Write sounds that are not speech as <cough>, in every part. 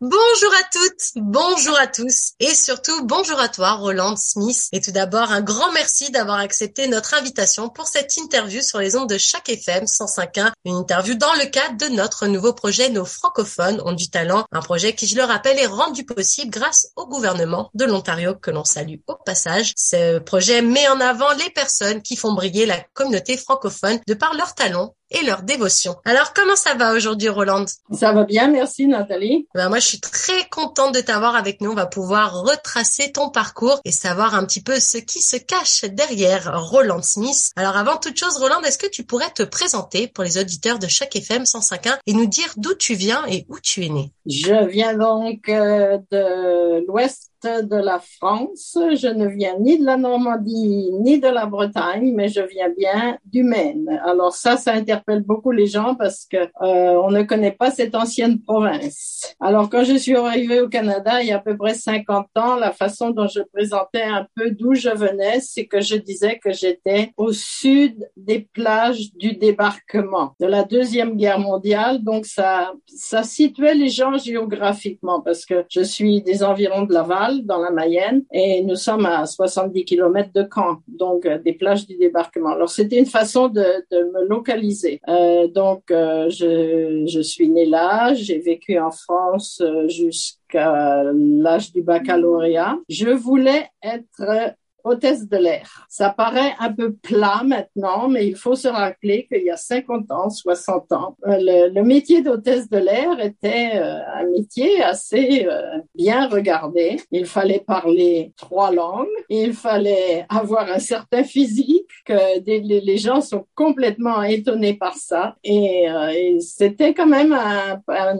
Bonjour à toutes, bonjour à tous et surtout bonjour à toi Roland Smith. Et tout d'abord un grand merci d'avoir accepté notre invitation pour cette interview sur les ondes de chaque FM 105.1. Une interview dans le cadre de notre nouveau projet Nos francophones ont du talent. Un projet qui, je le rappelle, est rendu possible grâce au gouvernement de l'Ontario que l'on salue au passage. Ce projet met en avant les personnes qui font briller la communauté francophone de par leur talent et leur dévotion. Alors, comment ça va aujourd'hui, Roland Ça va bien, merci Nathalie. Ben, moi, je suis très contente de t'avoir avec nous. On va pouvoir retracer ton parcours et savoir un petit peu ce qui se cache derrière Roland Smith. Alors, avant toute chose, Roland, est-ce que tu pourrais te présenter pour les auditeurs de chaque FM 105.1 et nous dire d'où tu viens et où tu es né Je viens donc euh, de l'Ouest de la France. Je ne viens ni de la Normandie ni de la Bretagne, mais je viens bien du Maine. Alors ça, ça interpelle beaucoup les gens parce que euh, on ne connaît pas cette ancienne province. Alors quand je suis arrivée au Canada il y a à peu près 50 ans, la façon dont je présentais un peu d'où je venais, c'est que je disais que j'étais au sud des plages du débarquement de la deuxième guerre mondiale. Donc ça, ça situait les gens géographiquement parce que je suis des environs de Laval dans la Mayenne et nous sommes à 70 km de Caen, donc euh, des plages du débarquement. Alors c'était une façon de, me localiser. Euh, donc euh, je, je suis née là, j'ai vécu en France jusqu'à l'âge du baccalauréat. Je voulais être hôtesse de l'air. Ça paraît un peu plat maintenant, mais il faut se rappeler qu'il y a 50 ans, 60 ans, euh, le, le métier d'hôtesse de l'air était euh, un métier assez euh, bien regardé. Il fallait parler trois langues, il fallait avoir un certain physique, que des, les, gens sont complètement étonnés par ça. Et, et c'était quand même un, un,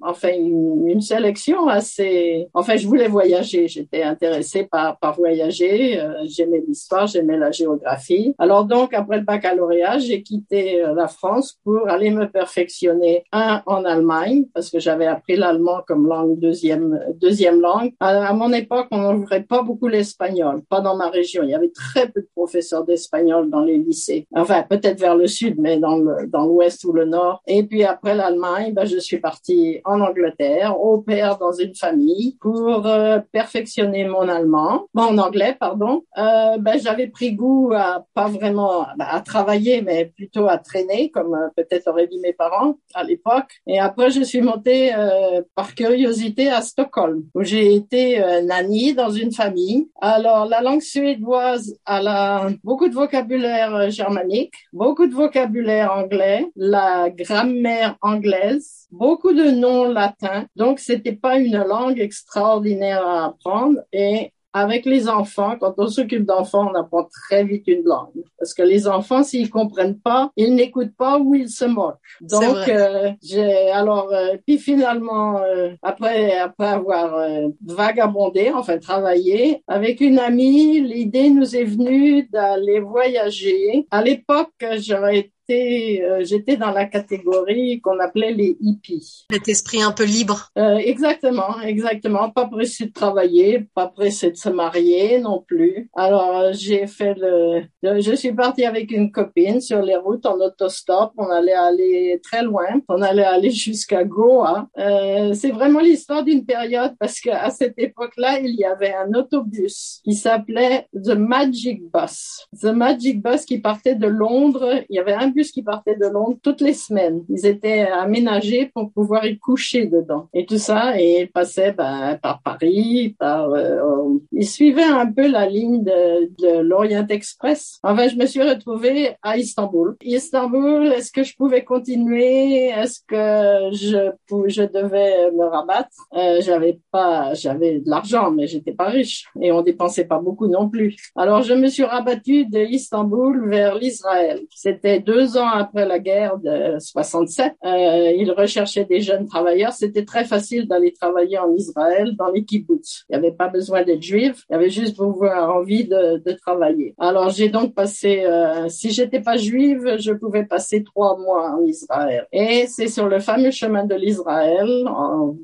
enfin une, une sélection assez... Enfin, je voulais voyager, j'étais intéressée par, par voyager euh, j'aimais l'histoire, j'aimais la géographie. Alors donc, après le baccalauréat, j'ai quitté euh, la France pour aller me perfectionner, un, en Allemagne, parce que j'avais appris l'allemand comme langue deuxième, deuxième langue. À, mon époque, on n'ouvrait pas beaucoup l'espagnol, pas dans ma région. Il y avait très peu de professeurs d'espagnol dans les lycées. Enfin, peut-être vers le sud, mais dans le, dans l'ouest ou le nord. Et puis après l'Allemagne, ben, je suis partie en Angleterre, au père dans une famille, pour euh, perfectionner mon allemand, mon anglais, pardon euh, ben, j'avais pris goût à pas vraiment à travailler, mais plutôt à traîner, comme euh, peut-être auraient dit mes parents à l'époque. Et après, je suis montée euh, par curiosité à Stockholm, où j'ai été nanny dans une famille. Alors, la langue suédoise, a beaucoup de vocabulaire germanique, beaucoup de vocabulaire anglais, la grammaire anglaise, beaucoup de noms latins. Donc, c'était pas une langue extraordinaire à apprendre et avec les enfants, quand on s'occupe d'enfants, on apprend très vite une langue. Parce que les enfants, s'ils comprennent pas, ils n'écoutent pas ou ils se moquent. Donc, euh, j'ai alors euh, puis finalement, euh, après après avoir euh, vagabondé, enfin travaillé avec une amie, l'idée nous est venue d'aller voyager. À l'époque, j'aurais euh, j'étais dans la catégorie qu'on appelait les hippies. Cet esprit un peu libre. Euh, exactement, exactement. Pas pressé de travailler, pas pressé de se marier non plus. Alors j'ai fait le, je suis partie avec une copine sur les routes en autostop. On allait aller très loin. On allait aller jusqu'à Goa. Euh, c'est vraiment l'histoire d'une période parce qu'à cette époque-là, il y avait un autobus qui s'appelait The Magic Bus. The Magic Bus qui partait de Londres. Il y avait un qui partaient de Londres toutes les semaines. Ils étaient aménagés pour pouvoir y coucher dedans. Et tout ça, et ils passaient ben, par Paris, par... Euh, ils suivaient un peu la ligne de, l'Orient Express. Enfin, je me suis retrouvée à Istanbul. Istanbul, est-ce que je pouvais continuer? Est-ce que je, je devais me rabattre? Euh, J'avais pas, j'avais de l'argent, mais j'étais pas riche et on dépensait pas beaucoup non plus. Alors, je me suis rabattue de Istanbul vers l'Israël. C'était deux deux ans après la guerre de 67, euh, ils recherchaient des jeunes travailleurs. C'était très facile d'aller travailler en Israël dans les kibbutz. Il n'y avait pas besoin d'être juif, il y avait juste avoir envie de, de travailler. Alors j'ai donc passé, euh, si j'étais pas juive, je pouvais passer trois mois en Israël. Et c'est sur le fameux chemin de l'Israël,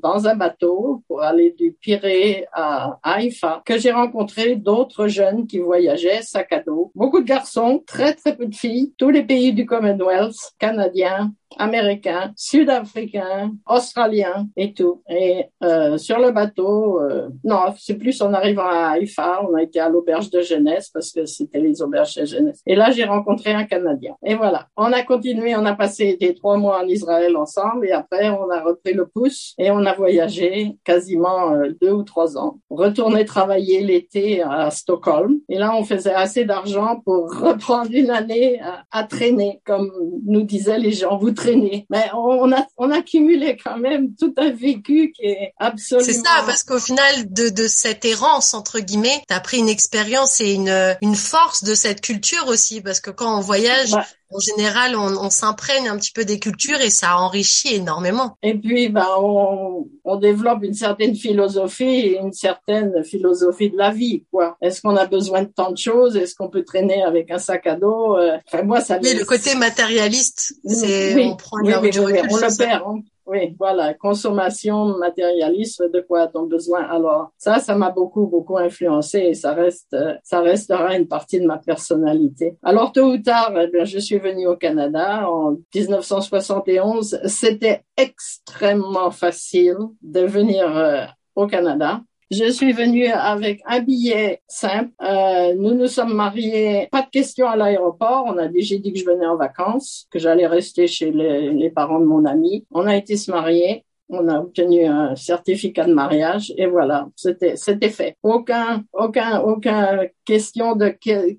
dans un bateau, pour aller du Pirée à Haïfa, que j'ai rencontré d'autres jeunes qui voyageaient sac à dos. Beaucoup de garçons, très très peu de filles, tous les pays du Commonwealth, canadiens, américains, sud-africains, australiens et tout. Et euh, sur le bateau, euh, non, c'est plus en arrivant à Haïfa, on a été à l'auberge de jeunesse parce que c'était les auberges de jeunesse. Et là, j'ai rencontré un Canadien. Et voilà, on a continué, on a passé des trois mois en Israël ensemble et après, on a repris le pouce et on a voyagé quasiment euh, deux ou trois ans. Retourner travailler l'été à Stockholm. Et là, on faisait assez d'argent pour <laughs> reprendre une année à, à traîner, comme nous disaient les gens. Traîner. Mais on a, on a cumulé quand même tout un vécu qui est absolument. C'est ça, parce qu'au final de, de cette errance entre guillemets, t'as pris une expérience et une, une force de cette culture aussi, parce que quand on voyage, bah, en général, on, on s'imprègne un petit peu des cultures et ça enrichit énormément. Et puis, ben, on, on développe une certaine philosophie et une certaine philosophie de la vie, quoi. Est-ce qu'on a besoin de tant de choses? Est-ce qu'on peut traîner avec un sac à dos? Euh, Enfin, moi, ça. Oui, le côté matérialiste, c'est on prend oui, oui, on le perd. Oui, voilà, consommation matérialiste, de quoi a-t-on besoin Alors? Ça, ça m'a beaucoup, beaucoup influencé et ça reste, ça restera une partie de ma personnalité. Alors tôt ou tard, eh bien, je suis venue au Canada en 1971. C'était extrêmement facile de venir euh, au Canada. Je suis venue avec un billet simple. Euh, nous nous sommes mariés, pas de question à l'aéroport. On a déjà dit que je venais en vacances, que j'allais rester chez les, les parents de mon ami. On a été se marier on a obtenu un certificat de mariage et voilà, c'était c'était fait. Aucun aucun aucun question de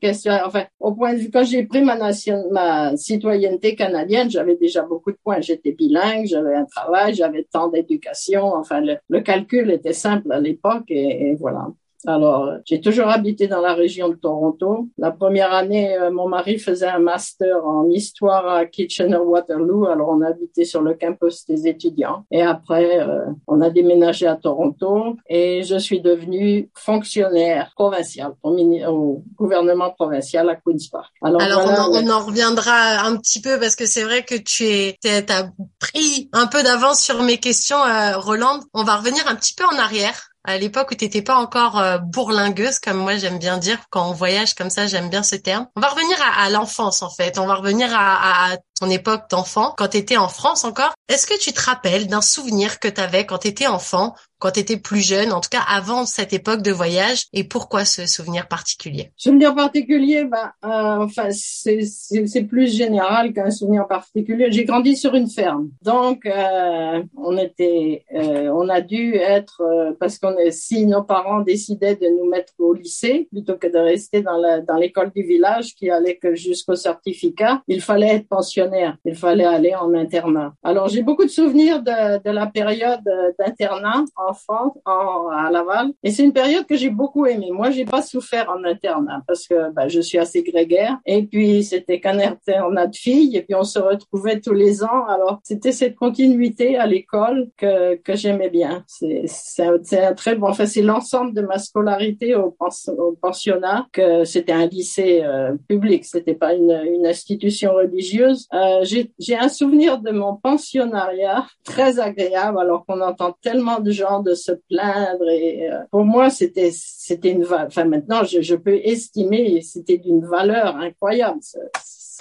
question enfin au point de vue quand j'ai pris ma nation ma citoyenneté canadienne, j'avais déjà beaucoup de points, j'étais bilingue, j'avais un travail, j'avais tant d'éducation, enfin le, calcul était simple à l'époque et voilà. Alors, j'ai toujours habité dans la région de Toronto. La première année, euh, mon mari faisait un master en histoire à Kitchener-Waterloo. Alors, on habitait sur le campus des étudiants. Et après, euh, on a déménagé à Toronto et je suis devenue fonctionnaire provincial au, gouvernement provincial à Queen's Park. Alors, Alors on, en, reviendra un petit peu parce que c'est vrai que tu es, as pris un peu d'avance sur mes questions, euh, Roland. On va revenir un petit peu en arrière à l'époque où tu n'étais pas encore euh, bourlingueuse, comme moi j'aime bien dire, quand on voyage comme ça, j'aime bien ce terme. On va revenir à, l'enfance en fait, on va revenir à ton époque d'enfant, quand tu étais en France encore. Est-ce que tu te rappelles d'un souvenir que tu avais quand tu étais enfant quand tu étais plus jeune, en tout cas avant cette époque de voyage, et pourquoi ce souvenir particulier? Souvenir particulier, bah, euh, enfin c'est plus général qu'un souvenir particulier. J'ai grandi sur une ferme, donc euh, on était, euh, on a dû être euh, parce qu'on si nos parents décidaient de nous mettre au lycée plutôt que de rester dans la, dans l'école du village qui allait que jusqu'au certificat, il fallait être pensionnaire, il fallait aller en internat. Alors j'ai beaucoup de souvenirs de, de la période d'internat enfant en, à Laval. Et c'est une période que j'ai beaucoup aimée. Moi, j'ai pas souffert en internat parce que bah, je suis assez grégaire. Et puis, c'était qu'un internat de filles. Et puis, on se retrouvait tous les ans. Alors, c'était cette continuité à l'école que, que j'aimais bien. C'est, c'est, un, très bon. Enfin, c'est l'ensemble de ma scolarité au, au pensionnat que c'était un lycée euh, public. C'était pas une, une institution religieuse. Euh, j'ai, j'ai un souvenir de mon pensionnariat très agréable alors qu'on entend tellement de gens de se plaindre. Et euh, pour moi, c'était c'était une enfin maintenant je, je peux estimer c'était d'une valeur incroyable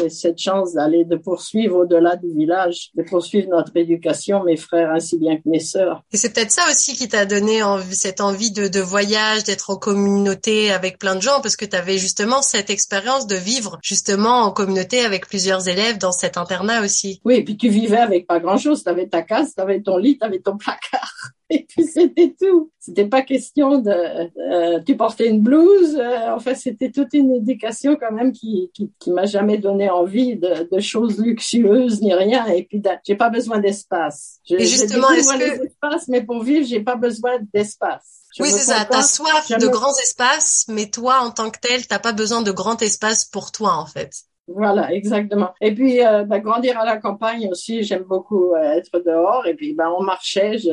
cette chance d'aller de poursuivre au-delà du village, de poursuivre notre éducation, mes frères ainsi bien que mes sœurs. Et c'est peut-être ça aussi qui t'a donné cette envie de, de voyage, d'être en communauté avec plein de gens, parce que tu avais justement cette expérience de vivre justement en communauté avec plusieurs élèves dans cet internat aussi. Oui, et puis tu vivais avec pas grand-chose. Tu avais ta case, tu avais ton lit, tu avais ton placard. <laughs> et puis c'était tout. C'était pas question de euh, tu portais une blouse. Euh, enfin, c'était toute une éducation quand même qui qui, qui m'a jamais donné envie de, de, choses luxueuses ni rien. Et puis j'ai pas besoin d'espace. Et justement, est-ce que mais pour vivre, j'ai pas besoin d'espace. oui, c'est ça. T'as soif de grands espaces, mais toi, en tant que tel, t'as pas besoin de grands espaces pour toi, en fait. Voilà, exactement. Et puis, euh, ben, grandir à la campagne aussi, j'aime beaucoup euh, être dehors. Et puis, ben, on marchait. Je,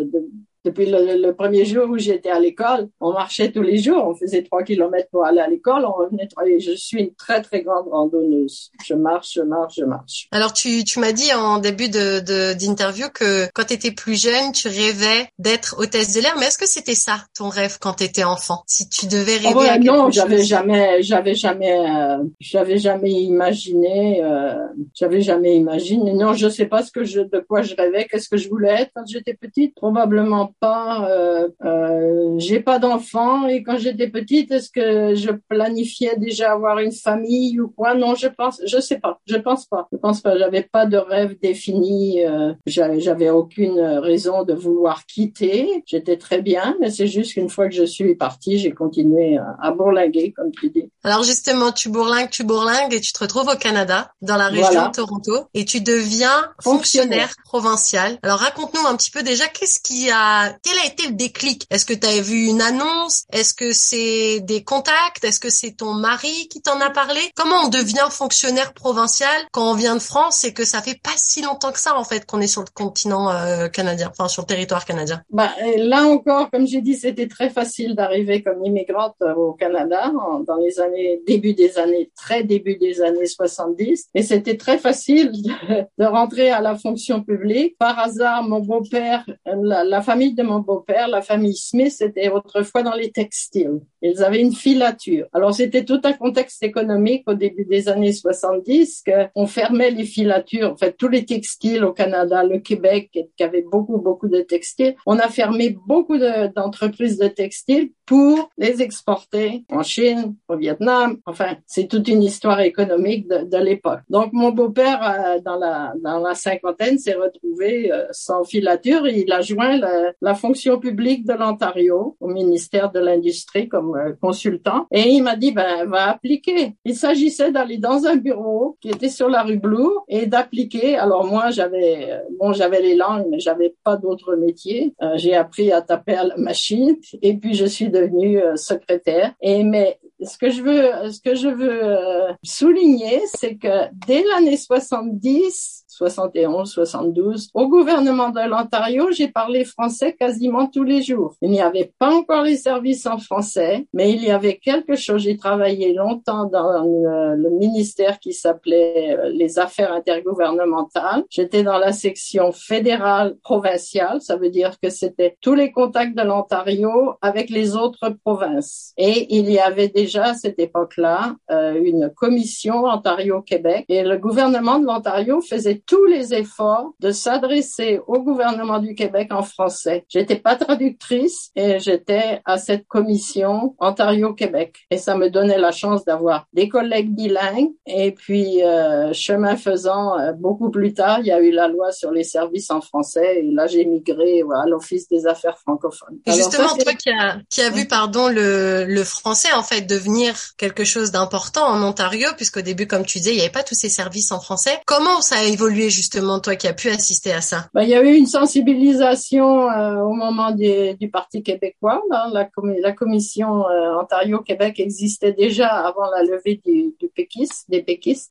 depuis le, premier jour où j'étais à l'école, on marchait tous les jours, on faisait trois kilomètres pour aller à l'école, on revenait travailler. Je suis une très très grande randonneuse. Je marche, je marche, je marche. Alors tu, tu m'as dit en début de d'interview que quand tu étais plus jeune, tu rêvais d'être hôtesse de l'air, mais est-ce que c'était ça ton rêve quand tu étais enfant? Si tu devais rêver oh, à quelque Non, j'avais jamais, j'avais jamais, euh, j'avais jamais imaginé, euh, j'avais jamais imaginé. Non, je sais pas ce que je, de quoi je rêvais, qu'est-ce que je voulais être quand j'étais petite. Probablement pas, euh, euh, j'ai pas d'enfant et quand j'étais petite, est-ce que je planifiais déjà avoir une famille ou quoi? Non, je pense, je sais pas, je pense pas, je pense pas. J'avais pas de rêve défini, euh, j'avais aucune raison de vouloir quitter. J'étais très bien, mais c'est juste qu'une fois que je suis partie, j'ai continué à, bourlinguer, comme tu dis. Alors justement, tu bourlingues, tu bourlingues et tu te retrouves au Canada, dans la région de Toronto, et tu deviens fonctionnaire provincial. Alors raconte-nous un petit peu déjà qu'est-ce qui a quel a été le déclic? Est-ce que tu as vu une annonce? Est-ce que c'est des contacts? Est-ce que c'est ton mari qui t'en a parlé? Comment on devient fonctionnaire provincial quand on vient de France et que ça fait pas si longtemps que ça en fait qu'on est sur le continent euh, canadien, enfin sur le territoire canadien? Bah, Là encore, comme j'ai dit, c'était très facile d'arriver comme immigrante euh, au Canada dans les années début des années très début des années 70 et c'était très facile de, rentrer à la fonction publique. Par hasard, mon beau-père, la, la famille de mon beau-père, la famille Smith, était autrefois dans les textiles. Ils avaient une filature. Alors c'était tout un contexte économique au début des années 70 qu'on fermait les filatures. En fait, tous les textiles au Canada, le Québec, qui avait beaucoup, beaucoup de textiles, on a fermé beaucoup d'entreprises de, textiles pour les exporter en Chine, au Vietnam. Enfin, c'est toute une histoire économique de, l'époque. Donc mon beau-père, euh, dans la dans la cinquantaine, s'est retrouvé euh, sans filature. il a joint la fonction publique de l'Ontario au ministère de l'Industrie comme euh, consultant. Et il m'a dit, ben, va appliquer. Il s'agissait d'aller dans un bureau qui était sur la rue Blue et d'appliquer. Alors moi, j'avais, euh, bon, j'avais les langues, mais j'avais pas d'autre métier. Euh, j'ai appris à taper à la machine et puis je suis devenue secrétaire. Et mais ce que je veux, ce que je veux souligner, c'est que dès l'année 70, 71, 72. Au gouvernement de l'Ontario, j'ai parlé français quasiment tous les jours. Il n'y avait pas encore les services en français, mais il y avait quelque chose. J'ai travaillé longtemps dans le, ministère qui s'appelait euh, les affaires intergouvernementales. J'étais dans la section fédérale provinciale. Ça veut dire que c'était tous les contacts de l'Ontario avec les autres provinces. Et il y avait déjà à cette époque-là euh, une commission Ontario-Québec et le gouvernement de l'Ontario faisait tous les efforts de s'adresser au gouvernement du Québec en français. J'étais pas traductrice et j'étais à cette commission Ontario-Québec. Et ça me donnait la chance d'avoir des collègues bilingues. Et puis, euh, chemin faisant, euh, beaucoup plus tard, il y a eu la loi sur les services en français. Et là, j'ai migré à l'Office des affaires francophones. justement, toi qui as, qui a vu, pardon, le, le français, en fait, devenir quelque chose d'important en Ontario, puisqu'au début, comme tu disais, il n'y avait pas tous ces services en français. Comment ça a évolué justement, toi qui as pu assister à ça ben, Il y a eu une sensibilisation euh, au moment du Parti québécois. La, la, commission euh, Ontario-Québec existait déjà avant la levée des péquistes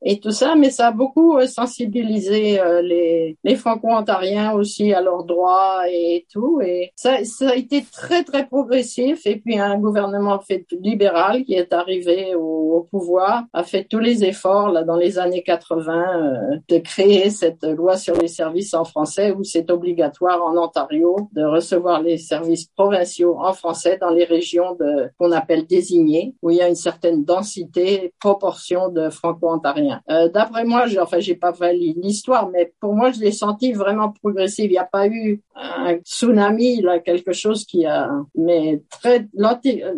et tout ça, mais ça a beaucoup euh, sensibilisé les, les franco-ontariens aussi à leurs droits et tout. Et ça, a été très, très progressif. Et puis un gouvernement fait, libéral qui est arrivé au, pouvoir a fait tous les efforts dans les années 80 de créer cette loi sur les services en français où c'est obligatoire en Ontario de recevoir les services provinciaux en français dans les régions qu'on appelle désignées où il y a une certaine densité, proportion de franco-ontariens. Euh, D'après moi, enfin j'ai pas validé l'histoire, mais pour moi je l'ai senti vraiment progressif. Il n'y a pas eu un tsunami là, quelque chose qui a, mais très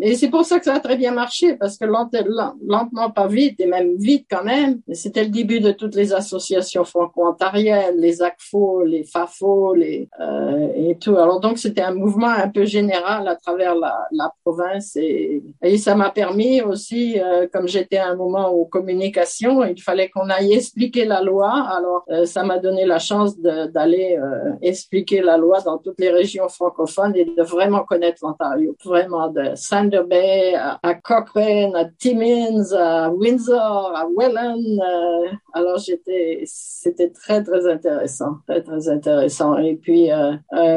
et c'est pour ça que ça a très bien marché parce que lentement pas vite et même vite quand même. C'était le début de toutes les associations franco les ACFO, les FAFO, les euh, et tout. Alors donc c'était un mouvement un peu général à travers la, la province et, et ça m'a permis aussi, euh, comme j'étais à un moment aux communications, il fallait qu'on aille expliquer la loi. Alors euh, ça m'a donné la chance d'aller euh, expliquer la loi dans toutes les régions francophones et de vraiment connaître l'Ontario, vraiment de Thunder Bay à, à Cochrane, à Timmins, à Windsor, à Welland. alors j'étais, c'était très très intéressant, très très intéressant. Et puis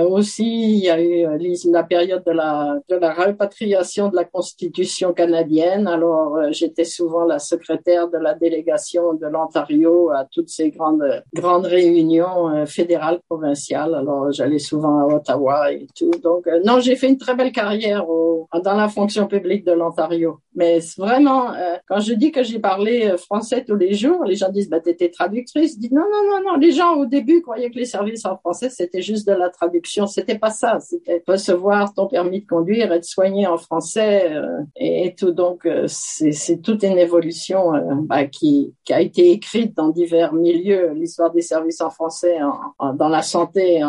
aussi il y a eu la période de la de la répatriation de la Constitution canadienne. Alors, euh, j'étais souvent la secrétaire de la délégation de l'Ontario à toutes ces grandes grandes réunions euh, fédérales provinciales. Alors, j'allais souvent à Ottawa et tout. Donc, euh, non, j'ai fait une très belle carrière au, dans la fonction publique de l'Ontario. Mais vraiment, quand je dis que j'ai parlé français tous les jours, les gens disent, bah, t'étais traductrice. Je dis, non, non, non, non. Les gens, au début, croyaient que les services en français, c'était juste de la traduction. C'était pas ça. C'était recevoir ton permis de conduire, être soigné en français euh, et, tout. Donc euh, c'est toute une évolution euh, bah, qui, qui, a été écrite dans divers milieux. L'histoire des services en français dans la santé.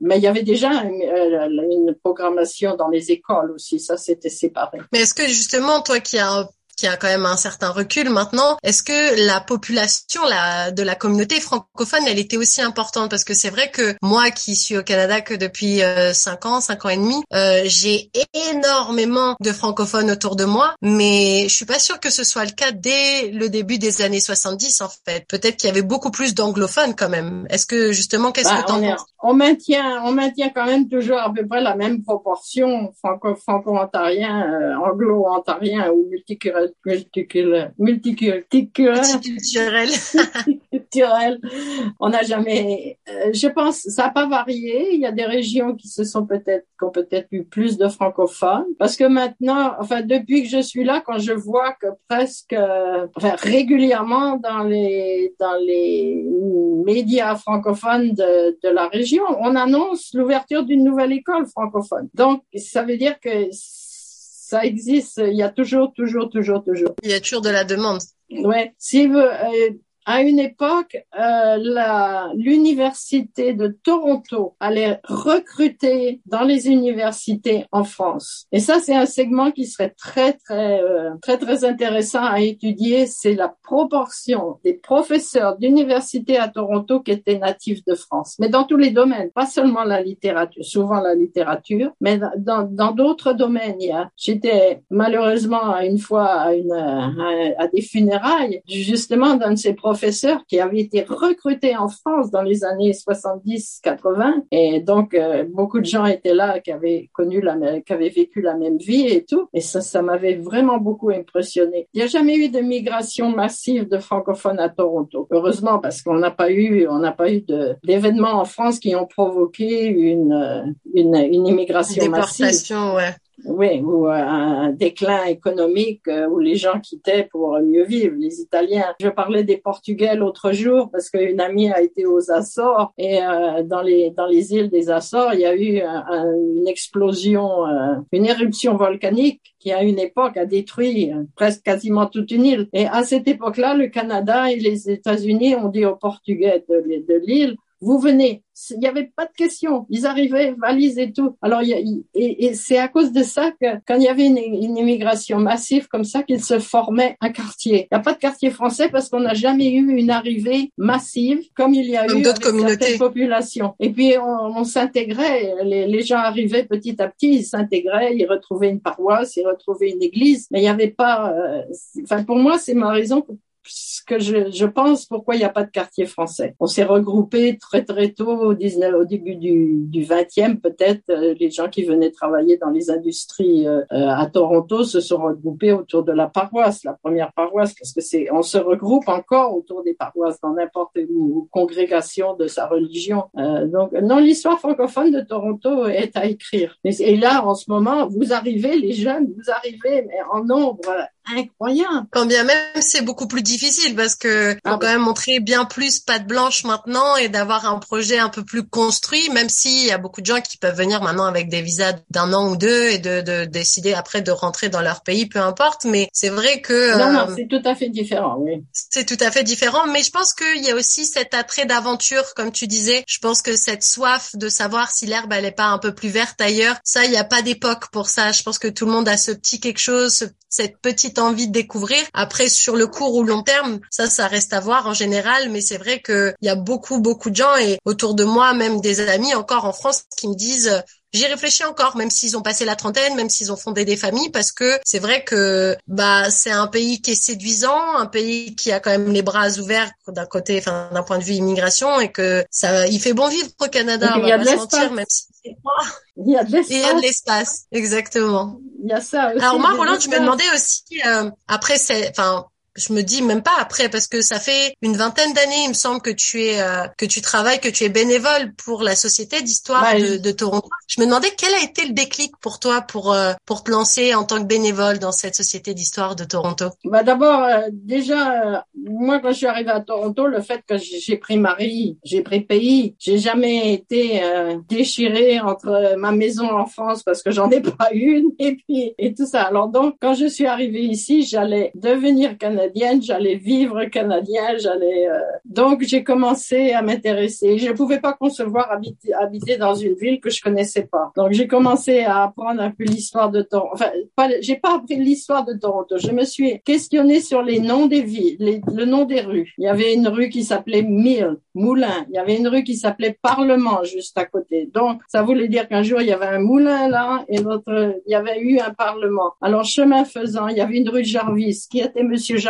mais il y avait déjà une, une, programmation dans les écoles aussi, ça c'était séparé. Mais est-ce que justement, toi qui as qui a quand même un certain recul maintenant. Est-ce que la population la, de la communauté francophone, elle était aussi importante? Parce que c'est vrai que moi qui suis au Canada que depuis euh, 5 ans, 5 ans et demi, euh, j'ai énormément de francophones autour de moi, mais je suis pas sûre que ce soit le cas dès le début des années 70 en fait. Peut-être qu'il y avait beaucoup plus d'anglophones quand même. Est-ce que justement, qu'est-ce bah, que tu en penses? on maintient, on maintient quand même toujours à peu près la même proportion franco, franco-ontarien, euh, anglo-ontarien ou multiculturel multiculturel, multiculturel, multiculturel. On n'a jamais, euh, je pense, ça n'a pas varié. Il y a des régions qui se sont peut-être, qui ont peut-être eu plus de francophones, parce que maintenant, enfin, depuis que je suis là, quand je vois que presque, enfin, régulièrement dans les, dans les médias francophones de, de la région, on annonce l'ouverture d'une nouvelle école francophone. Donc, ça veut dire que ça existe. Il y a toujours, toujours, toujours, toujours. Il y a toujours de la demande. Ouais. Si vous, euh, à une époque, euh, l'université de Toronto allait recruter dans les universités en France. Et ça, c'est un segment qui serait très, très, euh, très, très intéressant à étudier. C'est la proportion des professeurs d'université à Toronto qui étaient natifs de France. Mais dans tous les domaines, pas seulement la littérature, souvent la littérature, mais dans d'autres domaines. J'étais malheureusement une fois à, une, à, à des funérailles justement d'un de ces professeurs professeur qui avait été recruté en France dans les années 70-80 et donc euh, beaucoup de gens étaient là qui avaient connu la qui avaient vécu la même vie et tout et ça ça m'avait vraiment beaucoup impressionné. Il n'y a jamais eu de migration massive de francophones à Toronto. Heureusement parce qu'on n'a pas eu on n'a pas eu d'événements en France qui ont provoqué une une, une immigration massive. Ouais oui, ou un déclin économique euh, où les gens quittaient pour mieux vivre, les Italiens. Je parlais des Portugais l'autre jour parce qu'une amie a été aux Açores et euh, dans les dans les îles des Açores, il y a eu une explosion, euh, une éruption volcanique qui à une époque a détruit presque quasiment toute une île. Et à cette époque-là, le Canada et les États-Unis ont dit aux Portugais de l'île vous venez. Il n'y avait pas de question. Ils arrivaient, valises et tout. Alors, y a, et, et c'est à cause de ça que quand il y avait une, une immigration massive comme ça, qu'il se formait un quartier. Il n'y a pas de quartier français parce qu'on n'a jamais eu une arrivée massive comme il y a eu d'autres communautés. populations. Et puis, on, on s'intégrait. Les, les, gens arrivaient petit à petit, ils s'intégraient, ils retrouvaient une paroisse, ils retrouvaient une église. Mais il n'y avait pas... Euh, enfin, pour moi, c'est ma raison ce que je, je, pense pourquoi il n'y a pas de quartier français. On s'est regroupé très très tôt au, 19, au début du, du 20e peut-être. Euh, les gens qui venaient travailler dans les industries euh, euh, à Toronto se sont regroupés autour de la paroisse, la première paroisse, parce que c'est on se regroupe encore autour des paroisses dans n'importe où congrégation de sa religion. donc non, l'histoire francophone de Toronto est à écrire. Et, et, là en ce moment, vous arrivez les jeunes, vous arrivez mais en nombre incroyable. Quand bien même c'est beaucoup plus difficile parce que faut ah quand même montrer bien plus patte blanche maintenant et d'avoir un projet un peu plus construit, même s'il y a beaucoup de gens qui peuvent venir maintenant avec des visas d'un an ou deux et de, de, décider après de rentrer dans leur pays, peu importe. Mais c'est vrai que non, non, euh, c'est tout à fait différent. Oui, c'est tout à fait différent. Mais je pense qu'il y a aussi cet attrait d'aventure, comme tu disais. Je pense que cette soif de savoir si l'herbe elle est pas un peu plus verte ailleurs, ça, il n'y a pas d'époque pour ça. Je pense que tout le monde a ce petit quelque chose, cette petite envie de découvrir. Après, sur le court ou long terme, ça, ça reste à voir en général, mais c'est vrai qu'il y a beaucoup, beaucoup de gens et autour de moi, même des amis encore en France qui me disent J'y réfléchis encore, même s'ils ont passé la trentaine, même s'ils ont fondé des familles, parce que c'est vrai que bah c'est un pays qui est séduisant, un pays qui a quand même les bras ouverts d'un côté, enfin d'un point de vue immigration, et que ça, il fait bon vivre au Canada. il y a de l'espace. Même si il y a de l'espace. Il y a de l'espace, exactement. Il y a ça aussi. Alors moi, Roland, je me demandais aussi euh, après, c'est, enfin je me dis même pas après parce que ça fait une vingtaine d'années, il me semble que tu es euh, que tu travailles, que tu es bénévole pour la société d'histoire de, de, Toronto. Je me demandais quel a été le déclic pour toi pour euh, pour te lancer en tant que bénévole dans cette société d'histoire de Toronto? Bah d'abord euh, déjà moi quand je suis arrivée à Toronto, le fait que j'ai pris Marie, j'ai pris pays, j'ai jamais été déchirée entre ma maison en France parce que j'en ai <laughs> pas une et puis et tout ça. Alors donc quand je suis arrivée ici, j'allais devenir canadienne j'allais vivre canadien, j'allais. Euh, donc j'ai commencé à m'intéresser. Je ne pouvais pas concevoir habiter, dans une ville que je connaissais pas. Donc j'ai commencé à apprendre un peu l'histoire de Toronto. Enfin, pas, j'ai pas appris l'histoire de Toronto. Je me suis questionnée sur les noms des villes, le nom des rues. Il y avait une rue qui s'appelait Mill, Moulin. Il y avait une rue qui s'appelait Parlement juste à côté. Donc ça voulait dire qu'un jour il y avait un moulin là et l'autre il y avait eu un parlement. Alors chemin faisant, il y avait une rue Jarvis qui était Monsieur Jarvis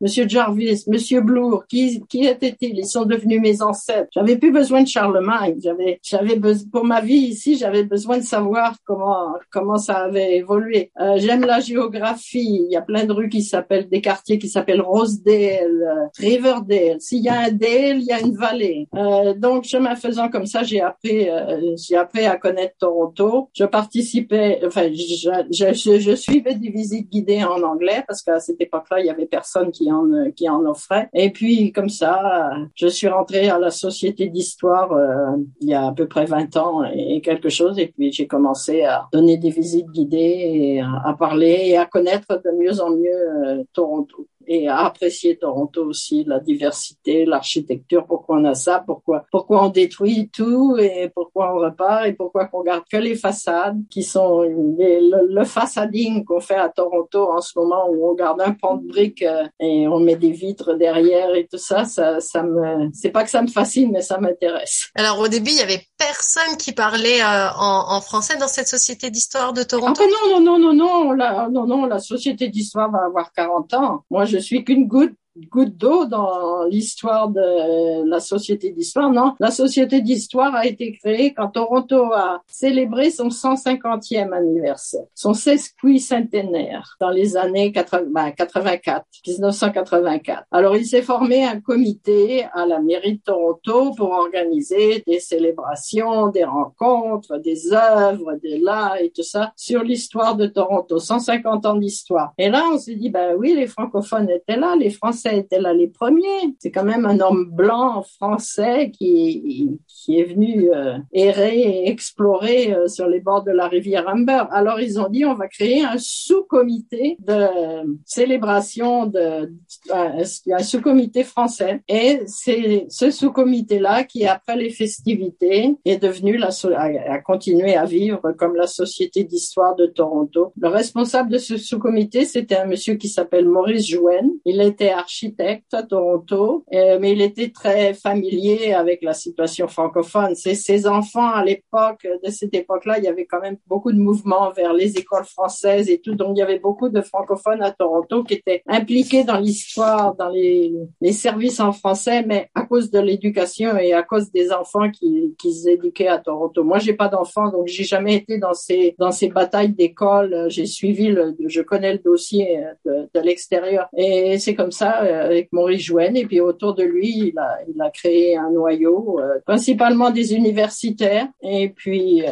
Monsieur Jarvis, Monsieur Bloor, qui, qui étaient-ils? Ils sont devenus mes ancêtres. J'avais plus besoin de Charlemagne. J'avais, j'avais pour ma vie ici, j'avais besoin de savoir comment, comment ça avait évolué. Euh, j'aime la géographie. Il y a plein de rues qui s'appellent, des quartiers qui s'appellent Rosedale, euh, Riverdale. S'il y a un dale, il y a une vallée. Euh, donc, chemin faisant comme ça, j'ai appris, euh, j'ai appris à connaître Toronto. Je participais, enfin, je, je, je, je suivais des visites guidées en anglais parce qu'à cette époque-là, il y avait personne qui en qui en. Et puis comme ça, je suis rentrée à la société d'histoire euh, il y a à peu près 20 ans et quelque chose. Et puis j'ai commencé à donner des visites guidées et à, parler et à connaître de mieux en mieux euh, Toronto et à apprécier Toronto aussi, la diversité, l'architecture, pourquoi on a ça, pourquoi, pourquoi on détruit tout et pourquoi on repart et pourquoi on garde que les façades qui sont le, façading qu'on fait à Toronto en ce moment où on garde un pan de briques euh, et on met des vitres derrière et tout ça, ça, ça me, c'est pas que ça me fascine, mais ça m'intéresse. Alors au début, il y avait personne qui parlait euh, en, en, français dans cette société d'histoire de Toronto? Ah, non, non, non, non, non, la, non, non, la société d'histoire va avoir 40 ans. Moi, je suis qu'une goutte goutte d'eau dans l'histoire de la société d'histoire. Non, la société d'histoire a été créée quand Toronto a célébré son 150e anniversaire, son sesquicentenaire dans les années 80, 84, 1984. Alors il s'est formé un comité à la mairie de Toronto pour organiser des célébrations, des rencontres, des œuvres, des là et tout ça sur l'histoire de Toronto, 150 ans d'histoire. Et là, on s'est dit, ben oui, les francophones étaient là, les Français était là les premiers. C'est quand même un homme blanc français qui, qui est venu euh, errer et explorer euh, sur les bords de la rivière Humber. Alors ils ont dit on va créer un sous-comité de célébration de un sous-comité français et c'est ce sous-comité-là qui après les festivités est devenu la a, a continué à vivre comme la Société d'histoire de Toronto. Le responsable de ce sous-comité c'était un monsieur qui s'appelle Maurice Jouen. Il était architecte à Toronto, euh, mais il était très familier avec la situation francophone. C'est ses enfants à l'époque, de cette époque-là, il y avait quand même beaucoup de mouvements vers les écoles françaises et tout, donc il y avait beaucoup de francophones à Toronto qui étaient impliqués dans l'histoire, dans les, services en français, mais à cause de l'éducation et à cause des enfants qui, qui éduquaient à Toronto. Moi, j'ai pas d'enfants, donc j'ai jamais été dans ces dans ces batailles d'école. J'ai suivi le, je connais le dossier de, de l'extérieur et c'est comme ça avec Maurice Jouenne. Et puis autour de lui, il a, il a créé un noyau, principalement des universitaires. Et puis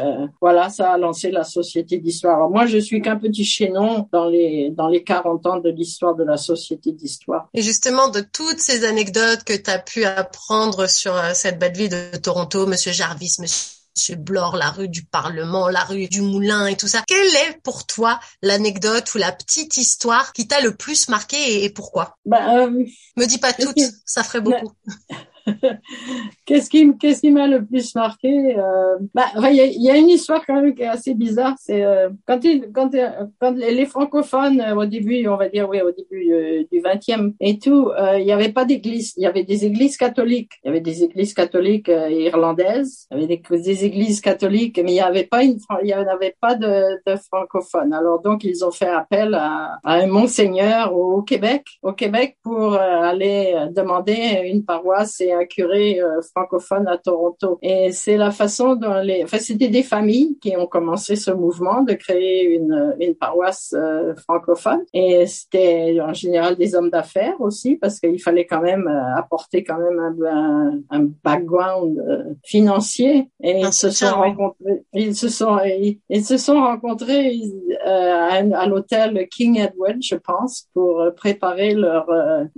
voilà, ça a lancé la Société d'histoire. Alors moi, je suis qu'un petit chaînon dans les dans les 40 ans de l'histoire de la Société d'histoire. Et justement, de toutes ces anecdotes que tu as pu apprendre sur cette belle ville de Toronto, Monsieur Jarvis, Monsieur Blore, la rue du Parlement, la rue du Moulin et tout ça. Quelle est pour toi l'anecdote ou la petite histoire qui t'a le plus marqué et, pourquoi? Bah, euh, Me dis pas toutes, ça ferait beaucoup. <laughs> qu'est-ce qui, qu'est-ce qui m'a le plus marqué euh, Bah, il y, a, une histoire quand même qui est assez bizarre. C'est euh, quand, il, quand, les francophones au début, on va dire oui, au début euh, du XXe et tout, il n'y avait pas d'église. Il y avait des églises catholiques. Il y avait des églises catholiques irlandaises. Il y avait des, églises catholiques, mais il n'y avait pas il y avait pas de, francophones. Alors donc ils ont fait appel à, un monseigneur au Québec, au Québec pour aller demander une paroisse un curé euh, francophone à Toronto. Et c'est la façon dont les, enfin, c'était des familles qui ont commencé ce mouvement de créer une, une paroisse euh, francophone. Et c'était en général des hommes d'affaires aussi, parce qu'il fallait quand même euh, apporter quand même un, un, background financier. Et ils se sont rencontrés, ils se sont, ils, se sont rencontrés à, à l'hôtel King Edward, je pense, pour préparer leur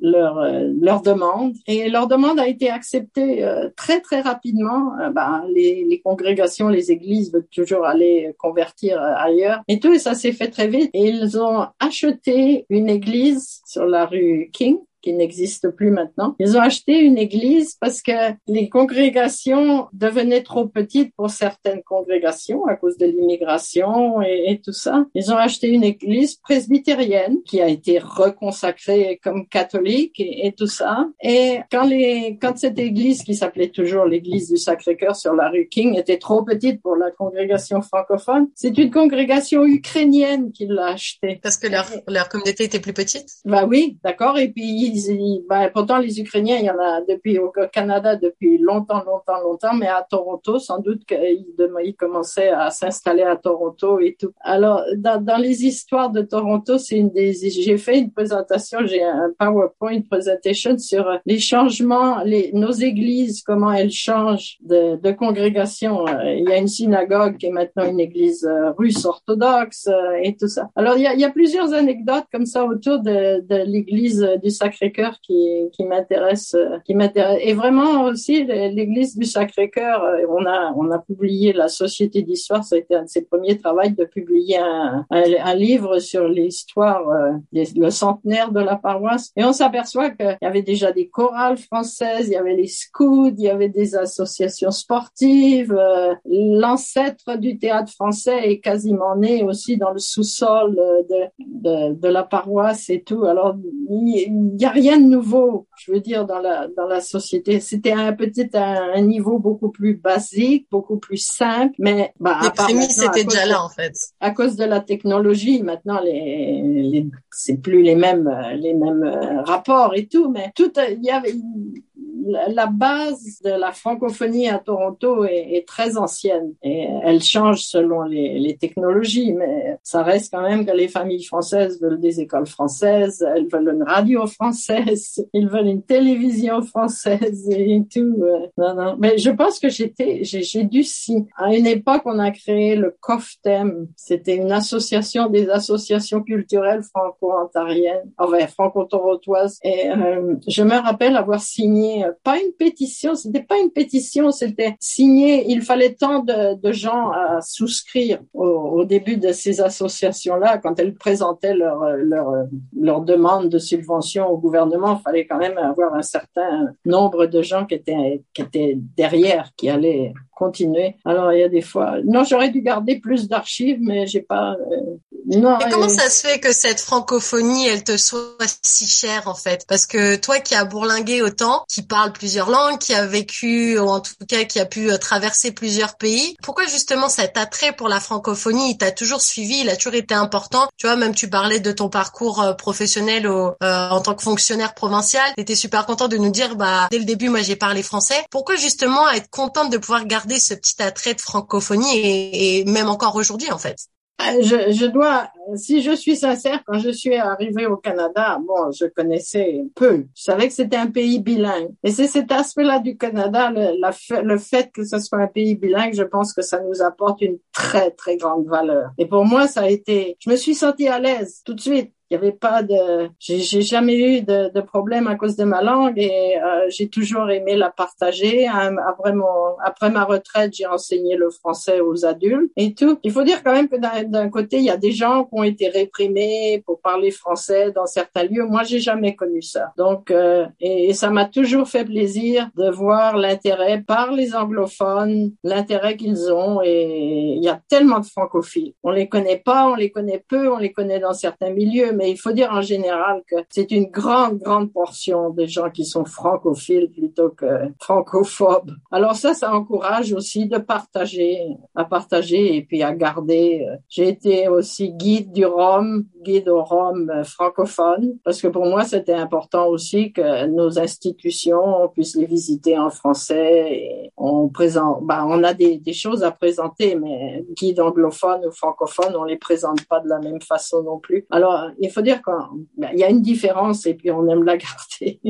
leur leur demande. Et leur demande a été accepté euh, très très rapidement. Euh, ben, les, congrégations, les églises veulent toujours aller convertir euh, ailleurs et tout, et ça s'est fait très vite. Ils ont acheté une église sur la rue King qui n'existe plus maintenant. Ils ont acheté une église parce que les congrégations devenaient trop petites pour certaines congrégations à cause de l'immigration et, tout ça. Ils ont acheté une église presbytérienne qui a été reconsacrée comme catholique et, tout ça. Et quand les, quand cette église qui s'appelait toujours l'église du Sacré-Cœur sur la rue King était trop petite pour la congrégation francophone, c'est une congrégation ukrainienne qui l'a achetée. Parce que leur, leur communauté était plus petite? Bah oui, d'accord. Et puis, ben, pourtant les Ukrainiens, il y en a depuis au Canada depuis longtemps, longtemps, longtemps, mais à Toronto, sans doute ils commençaient à s'installer à Toronto et tout. Alors, dans, dans les histoires de Toronto, c'est une des, j'ai fait une présentation, j'ai un PowerPoint presentation sur les changements, les, nos églises, comment elles changent de, de congrégation. Il y a une synagogue qui est maintenant une église euh, russe orthodoxe euh, et tout ça. Alors, il y a, il y a plusieurs anecdotes comme ça autour de, de l'église du Sacré Sacré-Cœur qui, m'intéresse, euh, qui m'intéresse. Et vraiment aussi l'Église du Sacré-Cœur. Euh, on a, on a publié la Société d'histoire. Ça a été un de ses premiers travaux de publier un, livre sur l'histoire, euh, le centenaire de la paroisse. Et on s'aperçoit qu'il y avait déjà des chorales françaises, il y avait les scouts, il y avait des associations sportives. L'ancêtre du théâtre français est quasiment né aussi dans le sous-sol de, la paroisse et tout. Alors, il y a rien de nouveau, je veux dire, dans la, dans la société. C'était un petit un, niveau beaucoup plus basique, beaucoup plus simple, mais bah, les prémices étaient déjà là en fait. À cause de la technologie, maintenant les, les c'est plus les mêmes les mêmes euh, rapports et tout, mais tout il y avait la base de la francophonie à Toronto est, très ancienne et elle change selon les, technologies, mais ça reste quand même que les familles françaises veulent des écoles françaises, elles veulent une radio française, <laughs> ils veulent une télévision française et tout. Non, non. Mais je pense que j'étais, j'ai dû si. À une époque, on a créé le COFTEM. C'était une association des associations culturelles franco-ontariennes, enfin franco-torontoises. Et euh, je me rappelle avoir signé pas une pétition, c'était pas une pétition, c'était signé, il fallait tant de, gens à souscrire au, au, début de ces associations-là, quand elles présentaient leur, leur, leur demande de subvention au gouvernement, il fallait quand même avoir un certain nombre de gens qui étaient, qui étaient derrière, qui allaient continuer. Alors il y a des fois, non, j'aurais dû garder plus d'archives, mais j'ai pas. Euh, non. Et comment ça se fait que cette francophonie, elle te soit si chère en fait? Parce que toi qui as bourlingué autant, qui parle plusieurs langues, qui a vécu, ou en tout cas qui a pu euh, traverser plusieurs pays, pourquoi justement cet attrait pour la francophonie, il t'a toujours suivi, il a toujours été important Tu vois, même tu parlais de ton parcours euh, professionnel au, en tant que fonctionnaire provincial, t'étais super content de nous dire, bah dès le début, moi j'ai parlé français. Pourquoi justement être contente de pouvoir garder ce petit attrait de francophonie et, même encore aujourd'hui en fait? Euh, je, je, dois, si je suis sincère, quand je suis arrivée au Canada, bon, je connaissais peu. Je savais que c'était un pays bilingue. Et c'est cet aspect-là du Canada, le, le fait que ce soit un pays bilingue, je pense que ça nous apporte une très, très grande valeur. Et pour moi, ça a été, je me suis sentie à l'aise tout de suite. Il n'y avait pas de, j'ai jamais eu de, de, problème à cause de ma langue et euh, j'ai toujours aimé la partager. Après mon, après ma retraite, j'ai enseigné le français aux adultes et tout. Il faut dire quand même que d'un côté, il y a des gens qui ont été réprimés pour parler français dans certains lieux. Moi, j'ai jamais connu ça. Donc, euh, et, ça m'a toujours fait plaisir de voir l'intérêt par les anglophones, l'intérêt qu'ils ont. Et il y a tellement de francophiles. On les connaît pas, on les connaît peu, on les connaît dans certains milieux, il faut dire en général que c'est une grande, grande portion des gens qui sont francophiles plutôt que francophobes. Alors ça, ça encourage aussi de partager, à partager et puis à garder. J'ai été aussi guide du Rhum, guide au Rhum francophone, parce que pour moi, c'était important aussi que nos institutions puissent les visiter en français. Et on présente, bah, on a des, choses à présenter, mais guide anglophone ou francophone, on les présente pas de la même façon non plus. Alors, il faut dire qu'il ben, y a une différence et puis on aime la garder.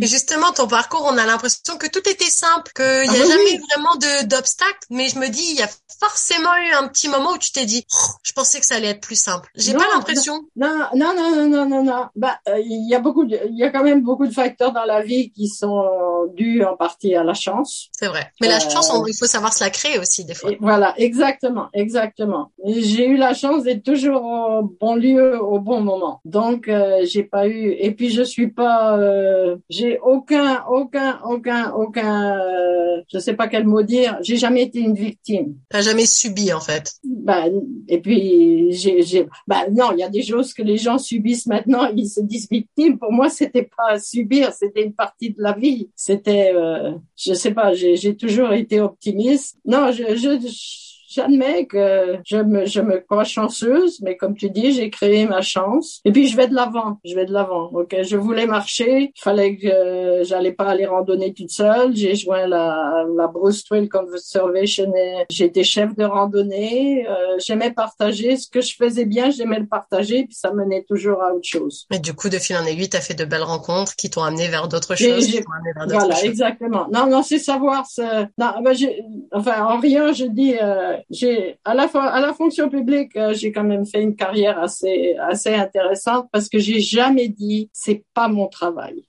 Et justement, ton parcours, on a l'impression que tout était simple, qu'il n'y a ah jamais vraiment d'obstacles, mais je me dis, il y a forcément eu un petit moment où tu t'es dit, oh, je pensais que ça allait être plus simple. J'ai pas l'impression. Non, non, non, non, non, non, non. Bah, euh, il y a beaucoup, il y a quand même beaucoup de facteurs dans la vie qui sont dus en partie à la chance. C'est vrai. Mais la chance, euh, il faut savoir se la créer aussi des fois. voilà, exactement, exactement. J'ai eu la chance d'être toujours au bon lieu, au bon moment. Donc euh, j'ai pas eu et puis je suis pas euh, j'ai aucun aucun aucun aucun euh, je sais pas quel mot dire, j'ai jamais été une victime. T'as jamais subi en fait. Bah et puis j'ai j'ai bah non, il y a des choses que les gens subissent maintenant, ils se disent victimes. Pour moi, c'était pas subir, c'était une partie de la vie. C'était euh, je sais pas, j'ai toujours été optimiste. Non, je j'admets que je me, je me crois chanceuse, mais comme tu dis, j'ai créé ma chance. Et puis je vais de l'avant, je vais de l'avant. Ok, je voulais marcher, il fallait que j'allais pas aller randonner toute seule. J'ai joint la, la Bruce Trail Conservation et j'étais chef de randonnée. Euh, j'aimais partager ce que je faisais bien, j'aimais le partager, puis ça menait toujours à autre chose. Mais du coup, de fil en aiguille, tu as fait de belles rencontres qui t'ont amené vers d'autres choses. voilà, exactement. Non, non, c'est savoir. Non, ben, enfin, en rien, je dis. Euh, à la fonction publique, euh, j'ai quand même fait une carrière assez intéressante parce que j'ai jamais dit c'est pas mon travail.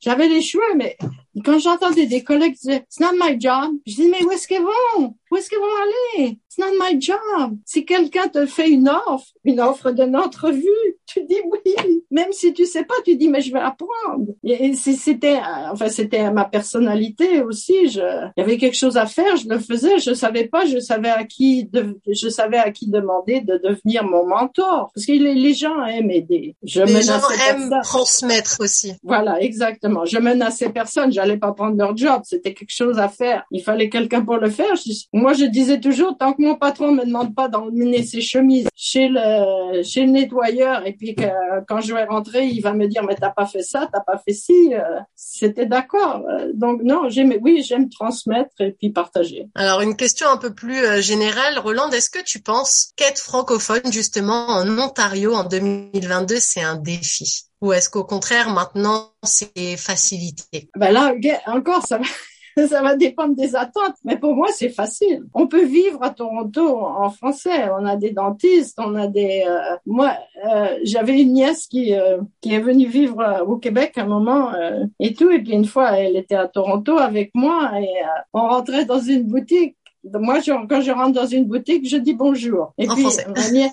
J'avais les choix, mais quand j'entendais des collègues dire it's not my job, je dis mais où est-ce qu'ils vont? Où est-ce qu'ils vont aller? It's not my job. Si quelqu'un te fait une offre, une offre d'une entrevue, tu dis oui. Même si tu sais pas, tu dis mais je vais apprendre. Et c'était, enfin c'était ma personnalité aussi. Je, il y avait quelque chose à faire, je le faisais. Je savais pas, je savais à qui, de, je savais à qui demander de devenir mon mentor. Parce que les, les gens aiment aider. Je les gens aiment transmettre aussi. Voilà, exactement. Je menaçais personne j'allais pas prendre leur job, c'était quelque chose à faire. Il fallait quelqu'un pour le faire. moi, je disais toujours, tant que mon patron me demande pas d'emmener ses chemises chez le chez le nettoyeur, et puis que quand je vais rentrer, il va me dire, mais t'as pas fait ça, t'as pas fait ci. Euh, c'était d'accord. Euh, donc non, j'aime, oui, j'aime transmettre et puis partager. Alors une question un peu plus euh, générale, Roland, est-ce que tu penses qu'être francophone justement en Ontario en 2022, c'est un défi? Ou est-ce qu'au contraire, maintenant, c'est facilité? Ben là, encore, ça va, <laughs> ça va dépendre des attentes. Mais pour moi, c'est facile. On peut vivre à Toronto en français. On a des dentistes, on a des. Euh, moi, euh, j'avais une nièce qui euh, qui est venue vivre au Québec un moment et tout. Et puis une fois, elle était à Toronto avec moi et on rentrait dans une boutique moi, je, quand je rentre dans une boutique, je dis bonjour. Et puis,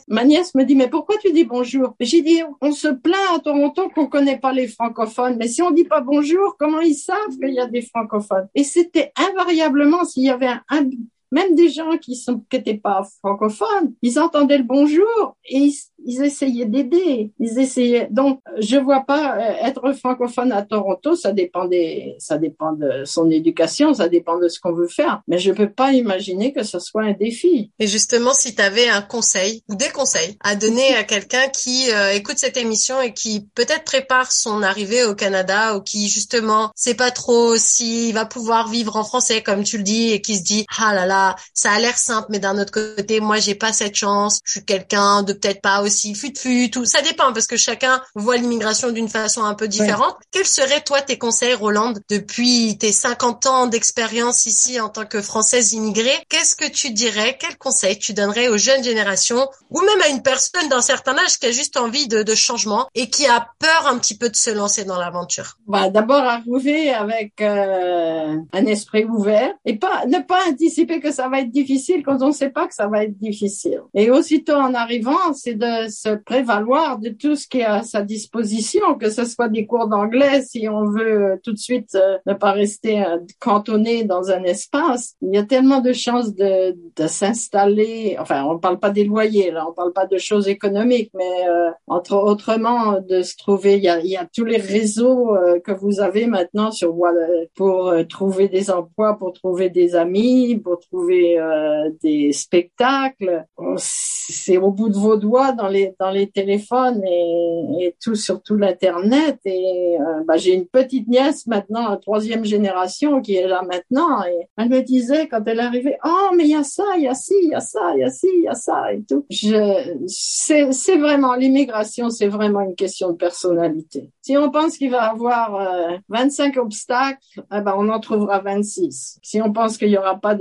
ma nièce, me dit, mais pourquoi tu dis bonjour? J'ai dit, on se plaint à Toronto qu'on connaît pas les francophones. Mais si on dit pas bonjour, comment ils savent qu'il y a des francophones? Et c'était invariablement, s'il y avait un, même des gens qui sont qui pas francophones, ils entendaient le bonjour et ils essayaient d'aider, ils essayaient. Donc, je vois pas euh, être francophone à Toronto, ça dépend des, ça dépend de son éducation, ça dépend de ce qu'on veut faire. Mais je peux pas imaginer que ce soit un défi. Et justement, si tu avais un conseil ou des conseils à donner à quelqu'un qui euh, écoute cette émission et qui peut-être prépare son arrivée au Canada ou qui justement sait pas trop s'il va pouvoir vivre en français comme tu le dis et qui se dit ah là là, ça a l'air simple, mais d'un autre côté, moi j'ai pas cette chance, je suis quelqu'un de peut-être pas aussi si fut fut tout. Ça dépend parce que chacun voit l'immigration d'une façon un peu différente. Quels seraient toi tes conseils Roland depuis tes 50 ans d'expérience ici en tant que française immigrée? Qu'est-ce que tu dirais? Quels conseils tu donnerais aux jeunes générations ou même à une personne d'un certain âge qui a juste envie de, de changement et qui a peur un petit peu de se lancer dans l'aventure? Bah, d'abord arriver avec euh, un esprit ouvert et pas ne pas anticiper que ça va être difficile quand on ne sait pas que ça va être difficile. Et aussitôt en arrivant, c'est de se prévaloir de tout ce qui est à sa disposition, que ce soit des cours d'anglais si on veut euh, tout de suite euh, ne pas rester euh, cantonné dans un espace. Il y a tellement de chances de, s'installer. Enfin, on parle pas des loyers, on parle pas de choses économiques, mais entre autrement de se trouver. Il y a, il y a tous les réseaux que vous avez maintenant sur pour trouver des emplois, pour trouver des amis, pour trouver des spectacles. C'est au bout de vos doigts dans les dans les téléphones et, et tout sur tout l'internet. Et euh, bah, j'ai une petite nièce maintenant, la troisième génération, qui est là maintenant. Et elle me disait quand elle arrivait, oh mais il y a ça, il y a ci, il y a ça, il y a ci, il y a ça et tout. C'est, vraiment l'immigration, c'est vraiment une question de personnalité. Si on pense qu'il va avoir 25 euh, obstacles, eh ben on en trouvera 26. Si on pense qu'il y aura pas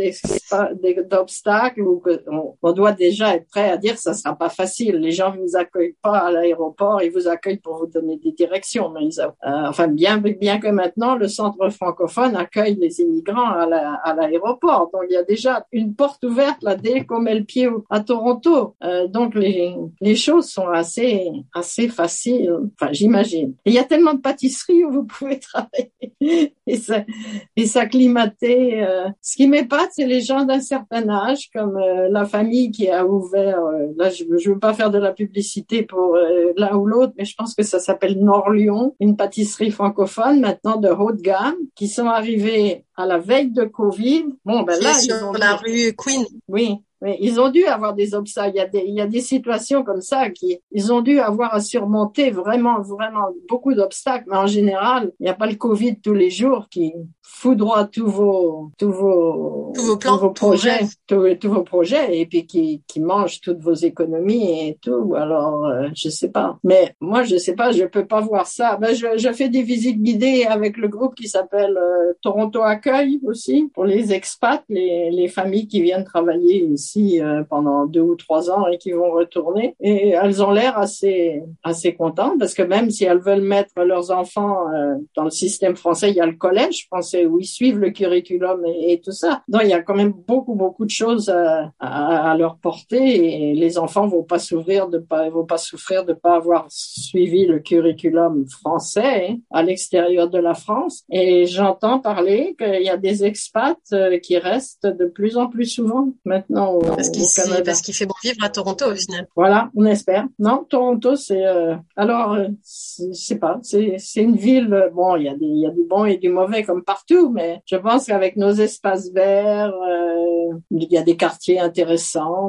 d'obstacles ou qu'on on doit déjà être prêt à dire ça sera pas facile. Les gens vous accueillent pas à l'aéroport, ils vous accueillent pour vous donner des directions. Mais euh, enfin, bien, bien que maintenant, le centre francophone accueille les immigrants à l'aéroport. donc, il y a déjà une porte ouverte là dès qu'on met le pied à Toronto. Euh, donc, les, les choses sont assez, assez faciles. Enfin, j'imagine. Il y a tellement de pâtisseries où vous pouvez <laughs> travailler et s'acclimater. Euh. Ce qui m'épate, c'est les gens d'un certain âge, comme euh, la famille qui a ouvert. là, je, je veux pas faire de la publicité pour euh, l'un ou l'autre, mais je pense que ça s'appelle Nord-Lyon, une pâtisserie francophone maintenant de haute gamme, qui sont arrivés à la veille de Covid. Bon, ben là, ils sur la rue Queen. Oui, mais ils ont dû avoir des obstacles. Il y a des, il y a des situations comme ça qui, ils ont dû avoir à surmonter vraiment, vraiment beaucoup d'obstacles. Mais en général, il n'y a pas le Covid tous les jours qui foudroie tous vos, tous vos, tous vos plans, tous vos projets, tous, tous, vos projets, et puis qui, qui mange toutes vos économies et tout. Alors, euh, je sais pas. Mais moi, je sais pas, je peux pas voir ça. Ben, je, je fais des visites guidées avec le groupe qui s'appelle euh, Toronto Accueil aussi pour les expats, les, les familles qui viennent travailler ici euh, pendant deux ou trois ans et qui vont retourner. Et elles ont l'air assez assez contentes parce que même si elles veulent mettre leurs enfants euh, dans le système français, il y a le collège français où ils suivent le curriculum et, tout ça. Donc il y a quand même beaucoup beaucoup de choses à, à, leur porter et les enfants vont pas s'ouvrir de pas vont pas souffrir de pas avoir suivi le curriculum français hein, à l'extérieur de la France. Et j'entends parler qu'il y a des expats euh, qui restent de plus en plus souvent maintenant parce qu'il parce qu'il fait bon vivre à Toronto au final. Voilà, on espère. Non, Toronto, c'est euh, alors euh, c'est pas, c'est une ville. Euh, bon, il y a des il y a du bon et du mauvais comme partout, mais je pense qu'avec nos espaces verts, il y a des quartiers intéressants.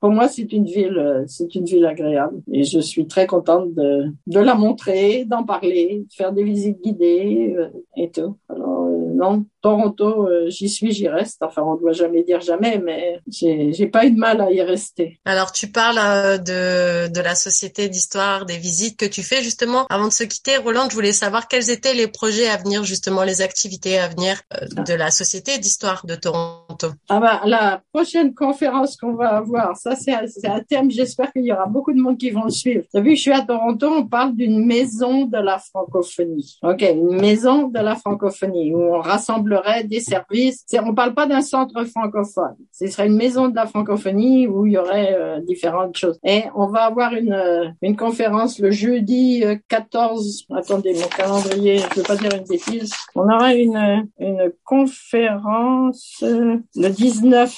pour moi, c'est une ville, c'est une ville agréable et je suis très contente de de la montrer, d'en parler, de faire des visites guidées et tout. Alors non, Toronto, euh, j'y suis, j'y reste. Enfin, on ne doit jamais dire jamais, mais j'ai pas eu de mal à y rester. Alors, tu parles euh, de, de la société d'histoire, des visites que tu fais justement. Avant de se quitter, Roland, je voulais savoir quels étaient les projets à venir, justement, les activités à venir euh, de la société d'histoire de Toronto. Ah bah, la prochaine conférence qu'on va avoir, ça c'est un thème, j'espère qu'il y aura beaucoup de monde qui vont le suivre. Tu as vu, je suis à Toronto, on parle d'une maison de la francophonie. OK, une maison de la francophonie où on rassemble des services. On parle pas d'un centre francophone. Ce serait une maison de la francophonie où il y aurait euh, différentes choses. Et on va avoir une, euh, une conférence le jeudi 14. Euh, attendez, mon calendrier, je veux pas dire une bêtise. On aura une, une conférence le 19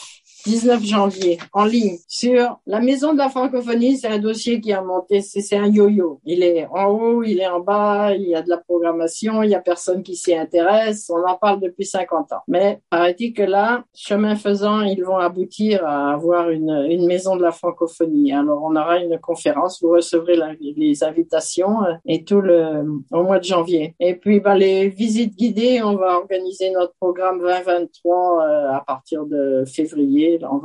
19 janvier en ligne sur la Maison de la francophonie. C'est un dossier qui a monté, c'est un yo-yo. Il est en haut, il est en bas, il y a de la programmation, il y a personne qui s'y intéresse. On en parle depuis 50 ans. Mais paraît-il que là, chemin faisant, ils vont aboutir à avoir une, une maison de la francophonie. Alors on aura une conférence, vous recevrez les invitations euh, et tout le au mois de janvier. Et puis bah, les visites guidées, on va organiser notre programme 2023 euh, à partir de février. On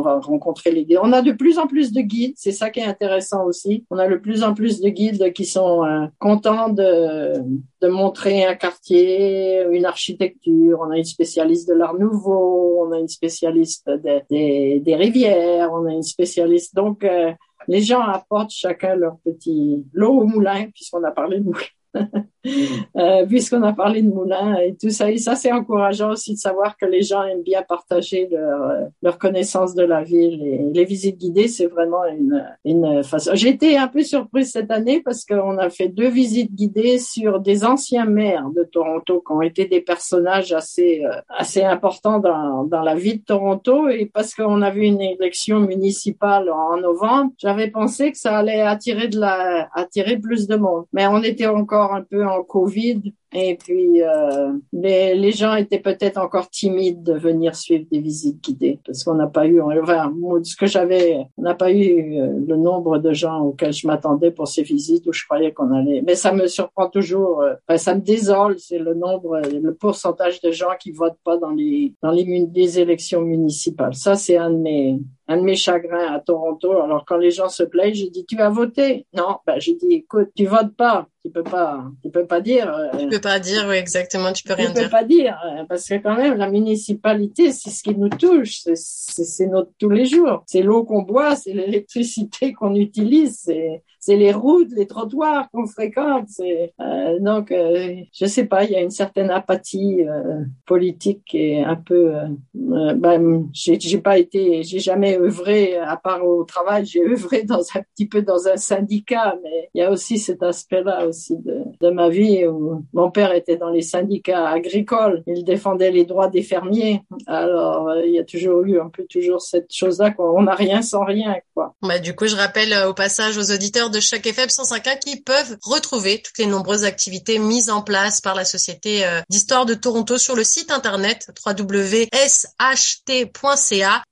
va rencontrer les guides. On a de plus en plus de guides, c'est ça qui est intéressant aussi. On a de plus en plus de guides qui sont euh, contents de montrer un quartier, une architecture. On a une spécialiste de l'art nouveau, on a une spécialiste des, des rivières, on a une spécialiste. Donc, euh, les gens apportent chacun leur petit lot au moulin, puisqu'on a parlé de moulin. <laughs> euh, puisqu'on a parlé de moulin et tout ça. Et ça, c'est encourageant aussi de savoir que les gens aiment bien partager leur, euh, leur connaissance de la ville. Et les visites guidées, c'est vraiment une, une façon. J'ai été un peu surprise cette année parce qu'on a fait deux visites guidées sur des anciens maires de Toronto qui ont été des personnages assez, euh, assez importants dans, dans la vie de Toronto. Et parce qu'on a vu une élection municipale en novembre, j'avais pensé que ça allait attirer de la, attirer plus de monde. Mais on était encore un peu en Covid et puis, euh, les, les, gens étaient peut-être encore timides de venir suivre des visites guidées parce qu'on n'a pas eu, enfin, ce que j'avais, on n'a pas eu euh, le nombre de gens auxquels je m'attendais pour ces visites où je croyais qu'on allait. Mais ça me surprend toujours, euh, enfin, ça me désole, c'est le nombre, le pourcentage de gens qui votent pas dans les dans les, les élections municipales. Ça, c'est un de mes un de mes chagrins à Toronto. Alors quand les gens se plaignent, je dis tu as voté? Non, ben je dis écoute, tu votes pas, tu peux pas, tu peux pas dire. Peux pas dire, oui exactement, tu peux rien dire. Tu peux pas dire parce que quand même la municipalité, c'est ce qui nous touche, c'est notre tous les jours, c'est l'eau qu'on boit, c'est l'électricité <laughs> qu'on utilise, c'est les routes, les trottoirs qu'on fréquente. Euh, donc euh, je sais pas, il y a une certaine apathie euh, politique et un peu. Euh, euh, ben, j'ai pas été, j'ai jamais œuvré à part au travail. J'ai œuvré dans un petit peu dans un syndicat, mais il y a aussi cet aspect-là aussi de, de ma vie où mon père était dans les syndicats agricoles. Il défendait les droits des fermiers. Alors il y a toujours eu un peu toujours cette chose-là qu'on n'a rien sans rien, quoi. Bah du coup, je rappelle au passage aux auditeurs de chaque FM 105.1 qui peuvent retrouver toutes les nombreuses activités mises en place par la Société euh, d'Histoire de Toronto sur le site internet www.sht.ca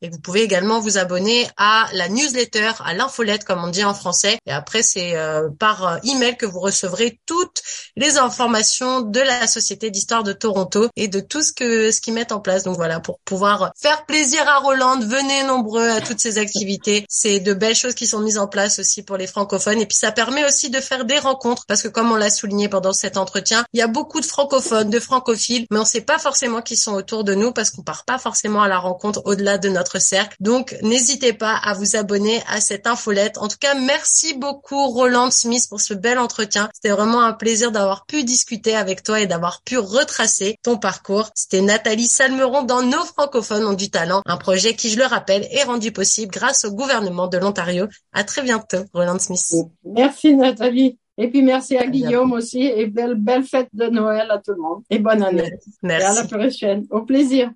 et vous pouvez également vous abonner à la newsletter, à l'infolette comme on dit en français et après c'est euh, par euh, email que vous recevrez toutes les informations de la Société d'Histoire de Toronto et de tout ce que ce qu'ils mettent en place. Donc voilà, pour pouvoir faire plaisir à Roland, venez nombreux à toutes ces activités. C'est de belles choses qui sont mises en place aussi pour les francophones et puis ça permet aussi de faire des rencontres parce que comme on l'a souligné pendant cet entretien, il y a beaucoup de francophones, de francophiles, mais on sait pas forcément qui sont autour de nous parce qu'on part pas forcément à la rencontre au-delà de notre cercle. Donc n'hésitez pas à vous abonner à cette infolette. En tout cas, merci beaucoup Roland Smith pour ce bel entretien. C'était vraiment un plaisir d'avoir pu discuter avec toi et d'avoir pu retracer ton parcours. C'était Nathalie Salmeron dans Nos francophones ont du talent, un projet qui, je le rappelle, est rendu possible grâce au gouvernement de l'Ontario. À très bientôt, Roland Smith. Merci Nathalie. Et puis merci à Guillaume aussi et belle, belle fête de Noël à tout le monde. Et bonne année. Merci. Et à la prochaine. Au plaisir.